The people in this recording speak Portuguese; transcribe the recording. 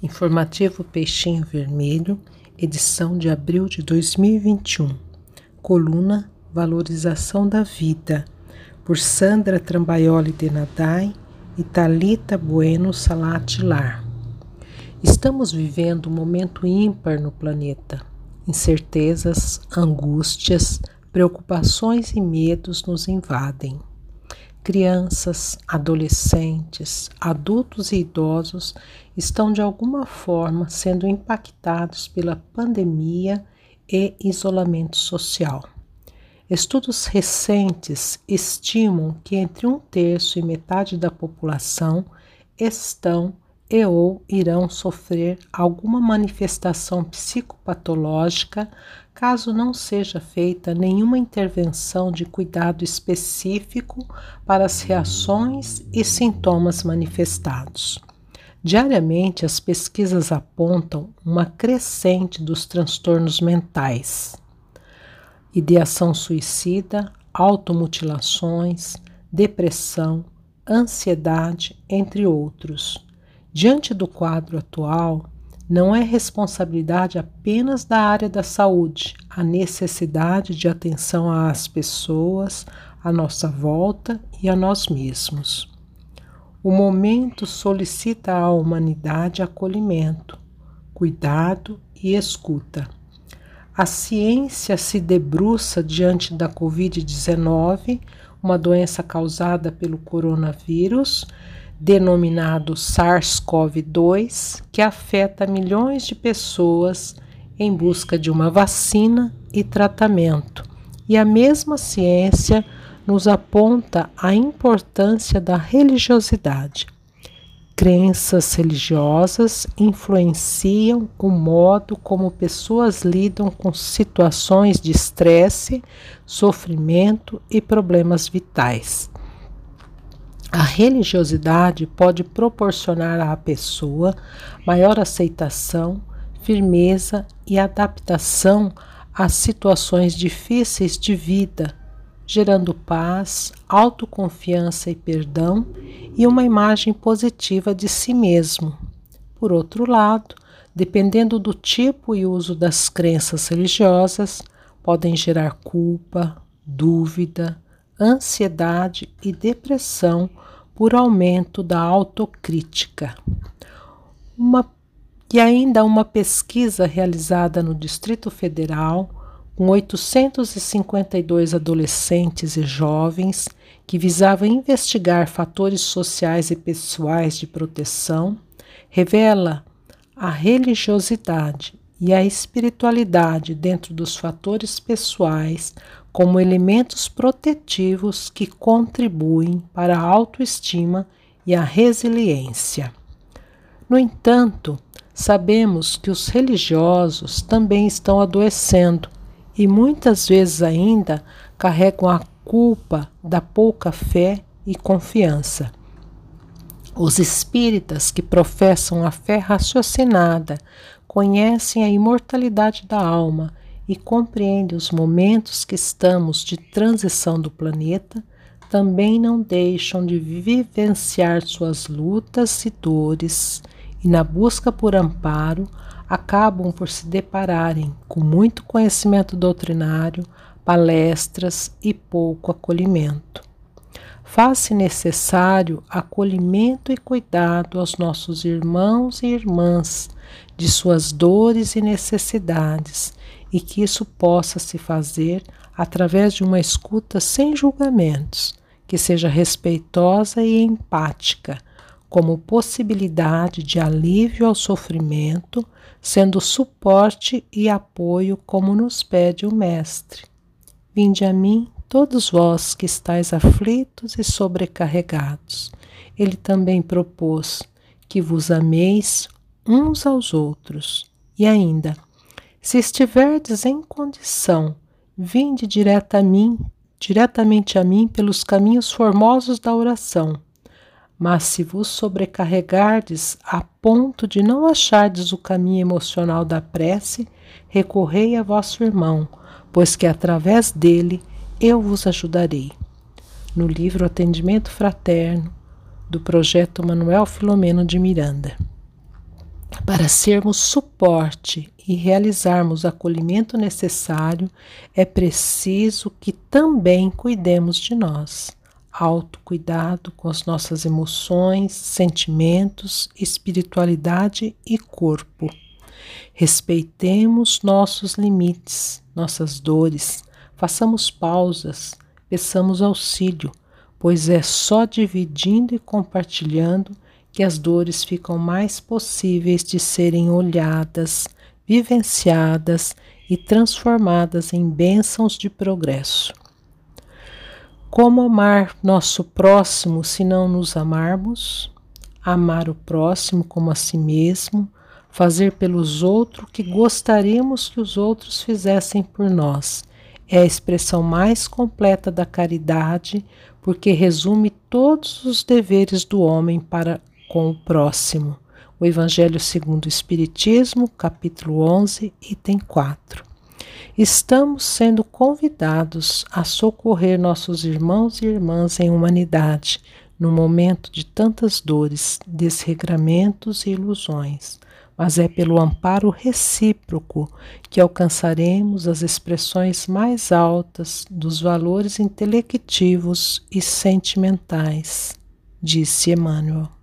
Informativo Peixinho Vermelho, edição de abril de 2021. Coluna Valorização da Vida, por Sandra Trambaioli de Nadai e Talita Bueno Salatilar. Estamos vivendo um momento ímpar no planeta. Incertezas, angústias, preocupações e medos nos invadem. Crianças, adolescentes, adultos e idosos estão de alguma forma sendo impactados pela pandemia e isolamento social. Estudos recentes estimam que entre um terço e metade da população estão e ou irão sofrer alguma manifestação psicopatológica caso não seja feita nenhuma intervenção de cuidado específico para as reações e sintomas manifestados. Diariamente, as pesquisas apontam uma crescente dos transtornos mentais, ideação suicida, automutilações, depressão, ansiedade, entre outros. Diante do quadro atual, não é responsabilidade apenas da área da saúde a necessidade de atenção às pessoas, à nossa volta e a nós mesmos. O momento solicita à humanidade acolhimento, cuidado e escuta. A ciência se debruça diante da Covid-19, uma doença causada pelo coronavírus, denominado SARS-CoV-2, que afeta milhões de pessoas em busca de uma vacina e tratamento. E a mesma ciência nos aponta a importância da religiosidade. Crenças religiosas influenciam o modo como pessoas lidam com situações de estresse, sofrimento e problemas vitais. A religiosidade pode proporcionar à pessoa maior aceitação, firmeza e adaptação às situações difíceis de vida, gerando paz, autoconfiança e perdão e uma imagem positiva de si mesmo. Por outro lado, dependendo do tipo e uso das crenças religiosas, podem gerar culpa, dúvida, ansiedade e depressão por aumento da autocrítica. Uma, e ainda uma pesquisa realizada no Distrito Federal com 852 adolescentes e jovens que visava investigar fatores sociais e pessoais de proteção, revela a religiosidade e a espiritualidade dentro dos fatores pessoais como elementos protetivos que contribuem para a autoestima e a resiliência. No entanto, sabemos que os religiosos também estão adoecendo e muitas vezes ainda carregam a culpa da pouca fé e confiança. Os espíritas que professam a fé raciocinada conhecem a imortalidade da alma e compreende os momentos que estamos de transição do planeta, também não deixam de vivenciar suas lutas e dores e, na busca por amparo, acabam por se depararem com muito conhecimento doutrinário, palestras e pouco acolhimento. Faz-se necessário acolhimento e cuidado aos nossos irmãos e irmãs de suas dores e necessidades e que isso possa se fazer através de uma escuta sem julgamentos, que seja respeitosa e empática, como possibilidade de alívio ao sofrimento, sendo suporte e apoio como nos pede o Mestre. Vinde a mim, todos vós que estáis aflitos e sobrecarregados. Ele também propôs que vos ameis uns aos outros. E ainda, se estiverdes em condição, vinde direto a mim, diretamente a mim pelos caminhos formosos da oração. Mas se vos sobrecarregardes a ponto de não achardes o caminho emocional da prece, recorrei a vosso irmão, pois que através dele eu vos ajudarei. No livro Atendimento Fraterno, do projeto Manuel Filomeno de Miranda. Para sermos suporte e realizarmos o acolhimento necessário, é preciso que também cuidemos de nós. Autocuidado com as nossas emoções, sentimentos, espiritualidade e corpo. Respeitemos nossos limites, nossas dores, façamos pausas, peçamos auxílio, pois é só dividindo e compartilhando que as dores ficam mais possíveis de serem olhadas, vivenciadas e transformadas em bênçãos de progresso. Como amar nosso próximo se não nos amarmos? Amar o próximo como a si mesmo, fazer pelos outros o que gostaríamos que os outros fizessem por nós. É a expressão mais completa da caridade, porque resume todos os deveres do homem para com o próximo. O Evangelho segundo o Espiritismo, capítulo 11, item 4. Estamos sendo convidados a socorrer nossos irmãos e irmãs em humanidade, no momento de tantas dores, desregramentos e ilusões. Mas é pelo amparo recíproco que alcançaremos as expressões mais altas dos valores intelectivos e sentimentais, disse Emmanuel.